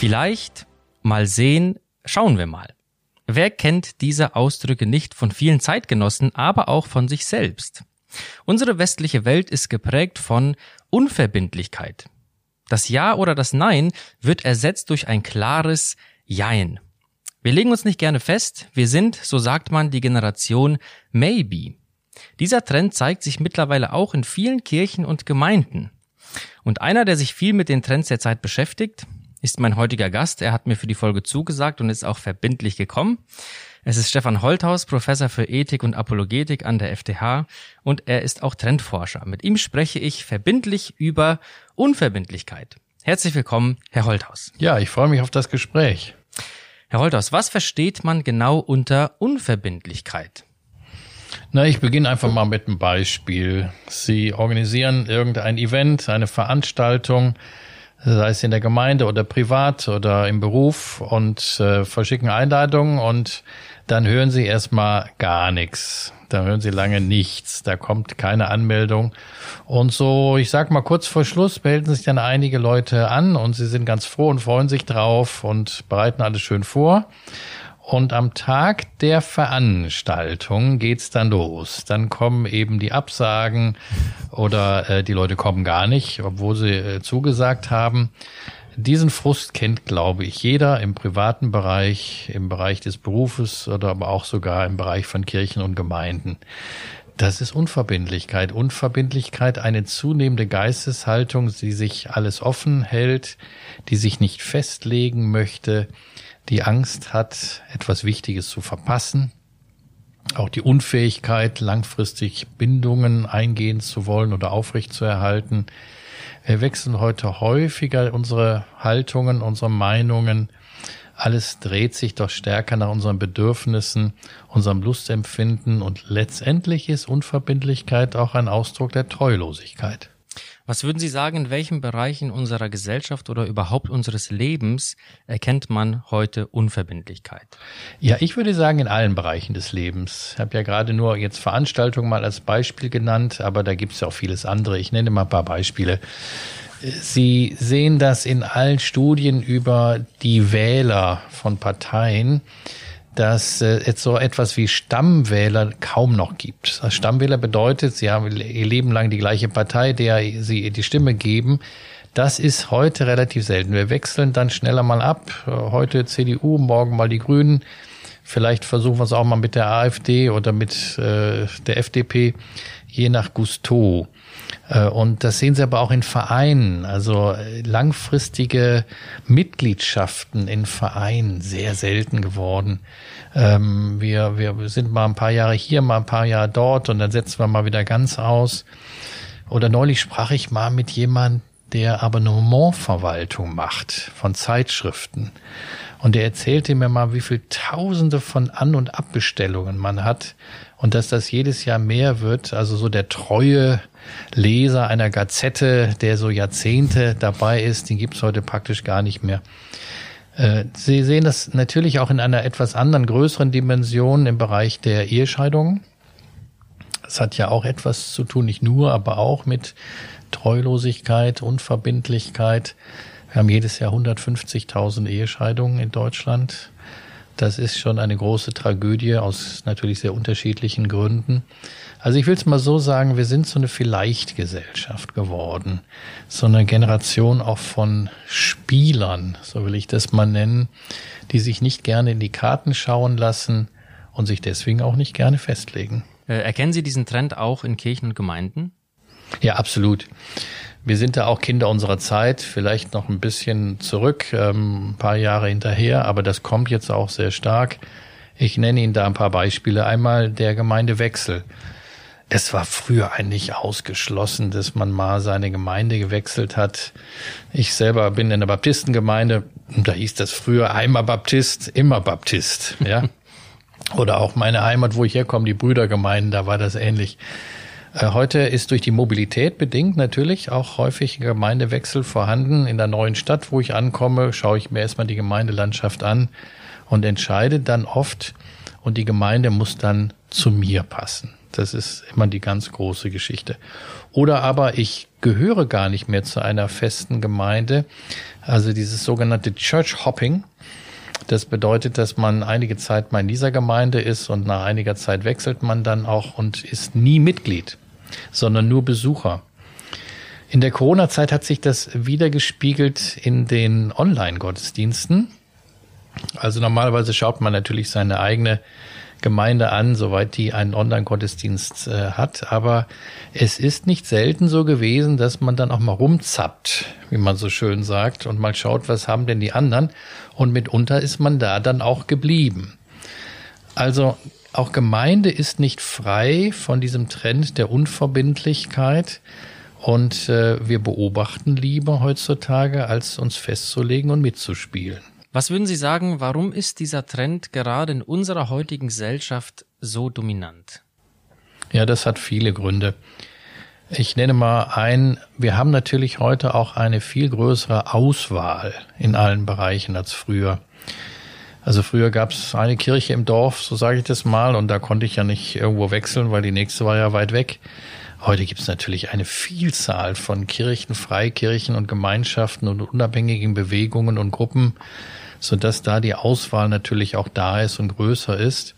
Vielleicht, mal sehen, schauen wir mal. Wer kennt diese Ausdrücke nicht von vielen Zeitgenossen, aber auch von sich selbst? Unsere westliche Welt ist geprägt von Unverbindlichkeit. Das Ja oder das Nein wird ersetzt durch ein klares Jein. Wir legen uns nicht gerne fest, wir sind, so sagt man, die Generation Maybe. Dieser Trend zeigt sich mittlerweile auch in vielen Kirchen und Gemeinden. Und einer, der sich viel mit den Trends der Zeit beschäftigt, ist mein heutiger Gast. Er hat mir für die Folge zugesagt und ist auch verbindlich gekommen. Es ist Stefan Holthaus, Professor für Ethik und Apologetik an der FTH und er ist auch Trendforscher. Mit ihm spreche ich verbindlich über Unverbindlichkeit. Herzlich willkommen, Herr Holthaus. Ja, ich freue mich auf das Gespräch. Herr Holthaus, was versteht man genau unter Unverbindlichkeit? Na, ich beginne einfach mal mit einem Beispiel. Sie organisieren irgendein Event, eine Veranstaltung, sei es in der Gemeinde oder privat oder im Beruf und äh, verschicken Einladungen und dann hören Sie erstmal gar nichts. Da hören Sie lange nichts. Da kommt keine Anmeldung. Und so, ich sag mal, kurz vor Schluss melden sich dann einige Leute an und sie sind ganz froh und freuen sich drauf und bereiten alles schön vor. Und am Tag der Veranstaltung geht's dann los. Dann kommen eben die Absagen oder äh, die Leute kommen gar nicht, obwohl sie äh, zugesagt haben. Diesen Frust kennt, glaube ich, jeder im privaten Bereich, im Bereich des Berufes oder aber auch sogar im Bereich von Kirchen und Gemeinden. Das ist Unverbindlichkeit. Unverbindlichkeit, eine zunehmende Geisteshaltung, die sich alles offen hält, die sich nicht festlegen möchte, die Angst hat, etwas Wichtiges zu verpassen, auch die Unfähigkeit, langfristig Bindungen eingehen zu wollen oder aufrechtzuerhalten. Wir wechseln heute häufiger unsere Haltungen, unsere Meinungen. Alles dreht sich doch stärker nach unseren Bedürfnissen, unserem Lustempfinden und letztendlich ist Unverbindlichkeit auch ein Ausdruck der Treulosigkeit. Was würden Sie sagen, in welchen Bereichen unserer Gesellschaft oder überhaupt unseres Lebens erkennt man heute Unverbindlichkeit? Ja, ich würde sagen, in allen Bereichen des Lebens. Ich habe ja gerade nur jetzt Veranstaltungen mal als Beispiel genannt, aber da gibt es ja auch vieles andere. Ich nenne mal ein paar Beispiele. Sie sehen das in allen Studien über die Wähler von Parteien dass äh, es so etwas wie Stammwähler kaum noch gibt. Also Stammwähler bedeutet, sie haben ihr Leben lang die gleiche Partei, der sie die Stimme geben. Das ist heute relativ selten. Wir wechseln dann schneller mal ab. Heute CDU, morgen mal die Grünen. Vielleicht versuchen wir es auch mal mit der AfD oder mit äh, der FDP, je nach Gusto. Äh, und das sehen Sie aber auch in Vereinen, also äh, langfristige Mitgliedschaften in Vereinen sehr selten geworden. Ähm, wir, wir sind mal ein paar Jahre hier, mal ein paar Jahre dort und dann setzen wir mal wieder ganz aus. Oder neulich sprach ich mal mit jemand, der Abonnementverwaltung macht von Zeitschriften. Und er erzählte mir mal, wie viel Tausende von An- und Abbestellungen man hat und dass das jedes Jahr mehr wird. Also so der treue Leser einer Gazette, der so Jahrzehnte dabei ist, den gibt's heute praktisch gar nicht mehr. Äh, Sie sehen das natürlich auch in einer etwas anderen, größeren Dimension im Bereich der Ehescheidungen. Das hat ja auch etwas zu tun, nicht nur, aber auch mit Treulosigkeit, Unverbindlichkeit. Wir haben jedes Jahr 150.000 Ehescheidungen in Deutschland. Das ist schon eine große Tragödie aus natürlich sehr unterschiedlichen Gründen. Also ich will es mal so sagen, wir sind so eine Vielleicht-Gesellschaft geworden. So eine Generation auch von Spielern, so will ich das mal nennen, die sich nicht gerne in die Karten schauen lassen und sich deswegen auch nicht gerne festlegen. Äh, erkennen Sie diesen Trend auch in Kirchen und Gemeinden? Ja, absolut. Wir sind da auch Kinder unserer Zeit, vielleicht noch ein bisschen zurück, ähm, ein paar Jahre hinterher, aber das kommt jetzt auch sehr stark. Ich nenne Ihnen da ein paar Beispiele. Einmal der Gemeindewechsel. Es war früher eigentlich ausgeschlossen, dass man mal seine Gemeinde gewechselt hat. Ich selber bin in der Baptistengemeinde und da hieß das früher einmal Baptist, immer Baptist, ja. Oder auch meine Heimat, wo ich herkomme, die Brüdergemeinden, da war das ähnlich. Äh, heute ist durch die Mobilität bedingt natürlich auch häufig Gemeindewechsel vorhanden. In der neuen Stadt, wo ich ankomme, schaue ich mir erstmal die Gemeindelandschaft an und entscheide dann oft, und die Gemeinde muss dann zu mir passen. Das ist immer die ganz große Geschichte. Oder aber ich gehöre gar nicht mehr zu einer festen Gemeinde. Also dieses sogenannte Church Hopping. Das bedeutet, dass man einige Zeit mal in dieser Gemeinde ist und nach einiger Zeit wechselt man dann auch und ist nie Mitglied, sondern nur Besucher. In der Corona-Zeit hat sich das wiedergespiegelt in den Online-Gottesdiensten. Also normalerweise schaut man natürlich seine eigene Gemeinde an, soweit die einen Online-Gottesdienst äh, hat. Aber es ist nicht selten so gewesen, dass man dann auch mal rumzappt, wie man so schön sagt, und mal schaut, was haben denn die anderen. Und mitunter ist man da dann auch geblieben. Also auch Gemeinde ist nicht frei von diesem Trend der Unverbindlichkeit. Und äh, wir beobachten lieber heutzutage, als uns festzulegen und mitzuspielen. Was würden Sie sagen, warum ist dieser Trend gerade in unserer heutigen Gesellschaft so dominant? Ja, das hat viele Gründe. Ich nenne mal ein, wir haben natürlich heute auch eine viel größere Auswahl in allen Bereichen als früher. Also früher gab es eine Kirche im Dorf, so sage ich das mal, und da konnte ich ja nicht irgendwo wechseln, weil die nächste war ja weit weg. Heute gibt es natürlich eine Vielzahl von Kirchen, Freikirchen und Gemeinschaften und unabhängigen Bewegungen und Gruppen, so dass da die Auswahl natürlich auch da ist und größer ist.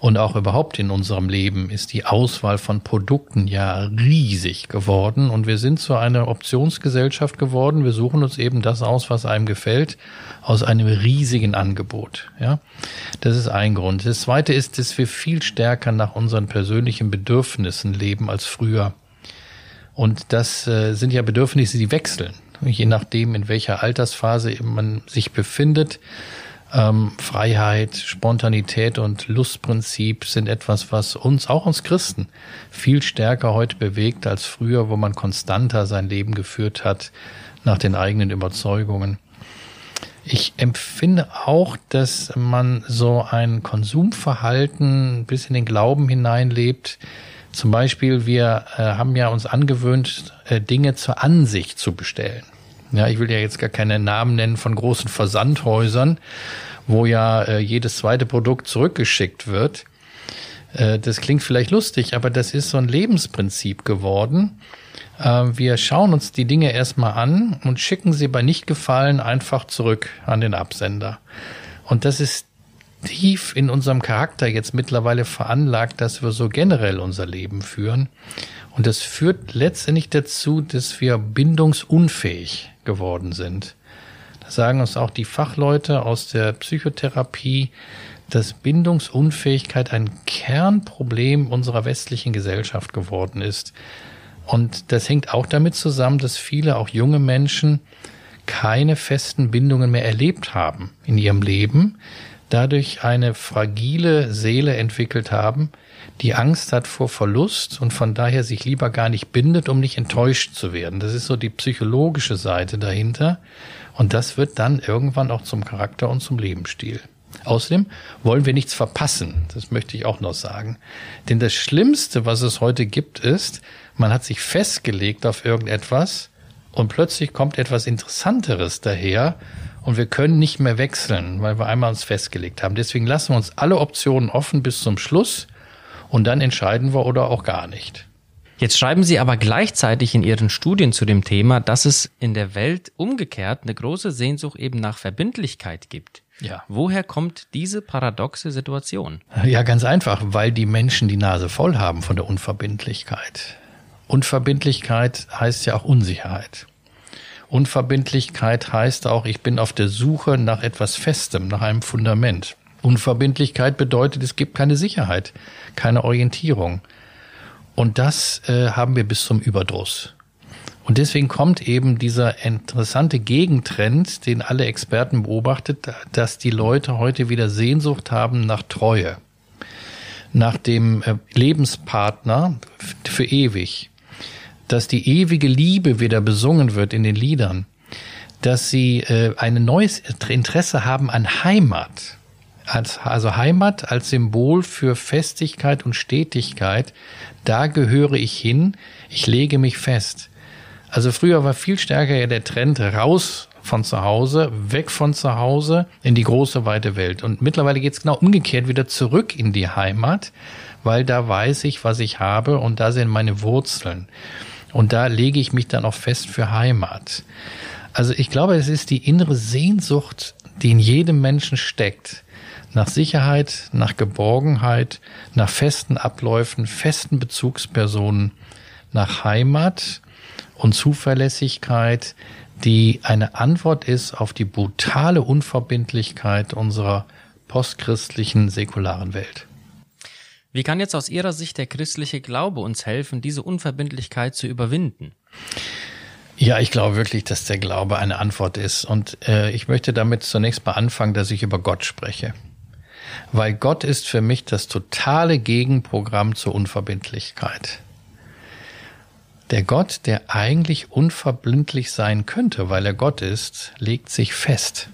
Und auch überhaupt in unserem Leben ist die Auswahl von Produkten ja riesig geworden. Und wir sind zu einer Optionsgesellschaft geworden. Wir suchen uns eben das aus, was einem gefällt, aus einem riesigen Angebot. Ja, das ist ein Grund. Das zweite ist, dass wir viel stärker nach unseren persönlichen Bedürfnissen leben als früher. Und das äh, sind ja Bedürfnisse, die wechseln je nachdem, in welcher Altersphase man sich befindet. Ähm, Freiheit, Spontanität und Lustprinzip sind etwas, was uns, auch uns Christen, viel stärker heute bewegt als früher, wo man konstanter sein Leben geführt hat nach den eigenen Überzeugungen. Ich empfinde auch, dass man so ein Konsumverhalten bis in den Glauben hineinlebt. Zum Beispiel, wir äh, haben ja uns angewöhnt, äh, Dinge zur Ansicht zu bestellen. Ja, ich will ja jetzt gar keine Namen nennen von großen Versandhäusern, wo ja äh, jedes zweite Produkt zurückgeschickt wird. Äh, das klingt vielleicht lustig, aber das ist so ein Lebensprinzip geworden. Äh, wir schauen uns die Dinge erstmal an und schicken sie bei Nichtgefallen einfach zurück an den Absender. Und das ist tief in unserem Charakter jetzt mittlerweile veranlagt, dass wir so generell unser Leben führen. Und das führt letztendlich dazu, dass wir bindungsunfähig geworden sind. Da sagen uns auch die Fachleute aus der Psychotherapie, dass Bindungsunfähigkeit ein Kernproblem unserer westlichen Gesellschaft geworden ist. Und das hängt auch damit zusammen, dass viele, auch junge Menschen, keine festen Bindungen mehr erlebt haben in ihrem Leben, dadurch eine fragile Seele entwickelt haben, die Angst hat vor Verlust und von daher sich lieber gar nicht bindet, um nicht enttäuscht zu werden. Das ist so die psychologische Seite dahinter. Und das wird dann irgendwann auch zum Charakter und zum Lebensstil. Außerdem wollen wir nichts verpassen. Das möchte ich auch noch sagen. Denn das Schlimmste, was es heute gibt, ist, man hat sich festgelegt auf irgendetwas und plötzlich kommt etwas Interessanteres daher und wir können nicht mehr wechseln, weil wir einmal uns festgelegt haben. Deswegen lassen wir uns alle Optionen offen bis zum Schluss und dann entscheiden wir oder auch gar nicht. Jetzt schreiben Sie aber gleichzeitig in Ihren Studien zu dem Thema, dass es in der Welt umgekehrt eine große Sehnsucht eben nach Verbindlichkeit gibt. Ja. Woher kommt diese paradoxe Situation? Ja, ganz einfach, weil die Menschen die Nase voll haben von der Unverbindlichkeit. Unverbindlichkeit heißt ja auch Unsicherheit. Unverbindlichkeit heißt auch, ich bin auf der Suche nach etwas Festem, nach einem Fundament. Unverbindlichkeit bedeutet, es gibt keine Sicherheit, keine Orientierung. Und das äh, haben wir bis zum Überdruss. Und deswegen kommt eben dieser interessante Gegentrend, den alle Experten beobachtet, dass die Leute heute wieder Sehnsucht haben nach Treue, nach dem äh, Lebenspartner für ewig, dass die ewige Liebe wieder besungen wird in den Liedern, dass sie äh, ein neues Interesse haben an Heimat, als, also Heimat als Symbol für Festigkeit und Stetigkeit, da gehöre ich hin, ich lege mich fest. Also früher war viel stärker ja der Trend raus von zu Hause, weg von zu Hause in die große weite Welt. Und mittlerweile geht es genau umgekehrt wieder zurück in die Heimat, weil da weiß ich, was ich habe und da sind meine Wurzeln. Und da lege ich mich dann auch fest für Heimat. Also ich glaube, es ist die innere Sehnsucht, die in jedem Menschen steckt. Nach Sicherheit, nach Geborgenheit, nach festen Abläufen, festen Bezugspersonen, nach Heimat und Zuverlässigkeit, die eine Antwort ist auf die brutale Unverbindlichkeit unserer postchristlichen säkularen Welt. Wie kann jetzt aus Ihrer Sicht der christliche Glaube uns helfen, diese Unverbindlichkeit zu überwinden? Ja, ich glaube wirklich, dass der Glaube eine Antwort ist. Und äh, ich möchte damit zunächst mal anfangen, dass ich über Gott spreche. Weil Gott ist für mich das totale Gegenprogramm zur Unverbindlichkeit. Der Gott, der eigentlich unverblindlich sein könnte, weil er Gott ist, legt sich fest.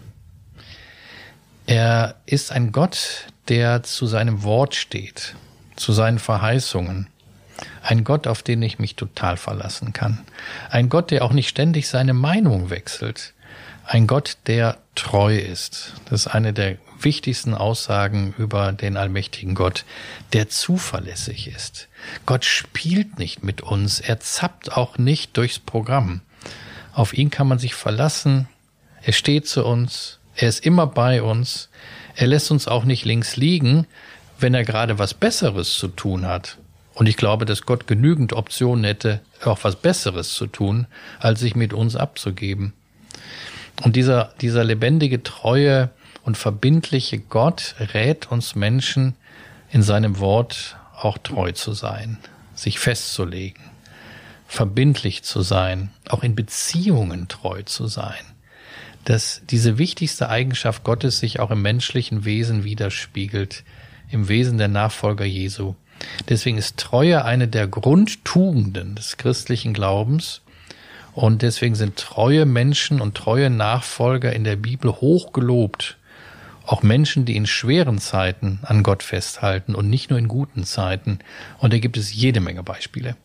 Er ist ein Gott, der zu seinem Wort steht, zu seinen Verheißungen. Ein Gott, auf den ich mich total verlassen kann. Ein Gott, der auch nicht ständig seine Meinung wechselt. Ein Gott, der treu ist. Das ist eine der wichtigsten Aussagen über den allmächtigen Gott, der zuverlässig ist. Gott spielt nicht mit uns, er zappt auch nicht durchs Programm. Auf ihn kann man sich verlassen, er steht zu uns, er ist immer bei uns, er lässt uns auch nicht links liegen, wenn er gerade was Besseres zu tun hat. Und ich glaube, dass Gott genügend Optionen hätte, auch was Besseres zu tun, als sich mit uns abzugeben. Und dieser, dieser lebendige, treue und verbindliche Gott rät uns Menschen in seinem Wort auch treu zu sein, sich festzulegen, verbindlich zu sein, auch in Beziehungen treu zu sein. Dass diese wichtigste Eigenschaft Gottes sich auch im menschlichen Wesen widerspiegelt, im Wesen der Nachfolger Jesu. Deswegen ist Treue eine der Grundtugenden des christlichen Glaubens und deswegen sind treue Menschen und treue Nachfolger in der Bibel hoch gelobt. Auch Menschen, die in schweren Zeiten an Gott festhalten und nicht nur in guten Zeiten. Und da gibt es jede Menge Beispiele.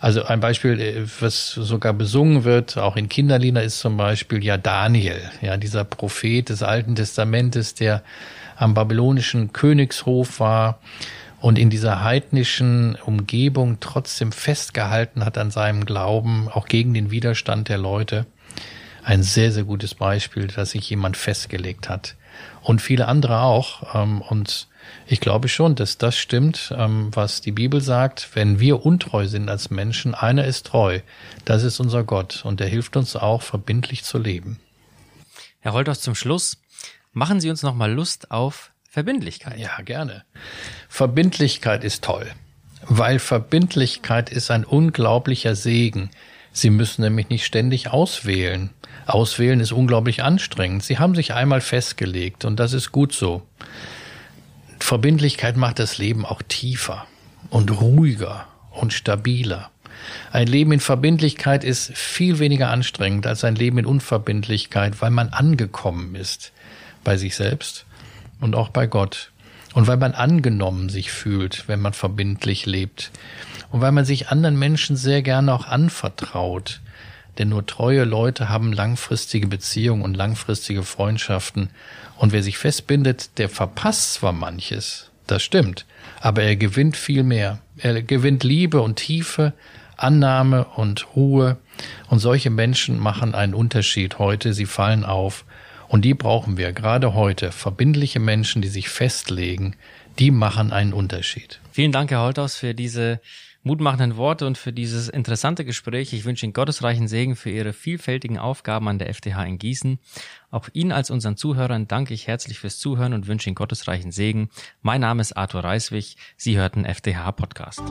Also ein Beispiel, äh, was sogar besungen wird, auch in Kinderlieder, ist zum Beispiel ja Daniel, ja dieser Prophet des Alten Testamentes, der am babylonischen Königshof war und in dieser heidnischen Umgebung trotzdem festgehalten hat an seinem Glauben, auch gegen den Widerstand der Leute. Ein sehr, sehr gutes Beispiel, dass sich jemand festgelegt hat. Und viele andere auch. Ähm, und ich glaube schon, dass das stimmt, ähm, was die Bibel sagt. Wenn wir untreu sind als Menschen, einer ist treu. Das ist unser Gott. Und er hilft uns auch, verbindlich zu leben. Herr Holthaus, zum Schluss Machen Sie uns noch mal Lust auf Verbindlichkeit. Ja, gerne. Verbindlichkeit ist toll, weil Verbindlichkeit ist ein unglaublicher Segen. Sie müssen nämlich nicht ständig auswählen. Auswählen ist unglaublich anstrengend. Sie haben sich einmal festgelegt und das ist gut so. Verbindlichkeit macht das Leben auch tiefer und ruhiger und stabiler. Ein Leben in Verbindlichkeit ist viel weniger anstrengend als ein Leben in Unverbindlichkeit, weil man angekommen ist bei sich selbst und auch bei Gott. Und weil man angenommen sich fühlt, wenn man verbindlich lebt. Und weil man sich anderen Menschen sehr gerne auch anvertraut. Denn nur treue Leute haben langfristige Beziehungen und langfristige Freundschaften. Und wer sich festbindet, der verpasst zwar manches, das stimmt, aber er gewinnt viel mehr. Er gewinnt Liebe und Tiefe, Annahme und Ruhe. Und solche Menschen machen einen Unterschied heute. Sie fallen auf und die brauchen wir gerade heute. Verbindliche Menschen, die sich festlegen, die machen einen Unterschied. Vielen Dank, Herr Holthaus, für diese mutmachenden Worte und für dieses interessante Gespräch. Ich wünsche Ihnen gottesreichen Segen für Ihre vielfältigen Aufgaben an der FTH in Gießen. Auch Ihnen als unseren Zuhörern danke ich herzlich fürs Zuhören und wünsche Ihnen gottesreichen Segen. Mein Name ist Arthur Reiswig. Sie hörten FTH Podcast.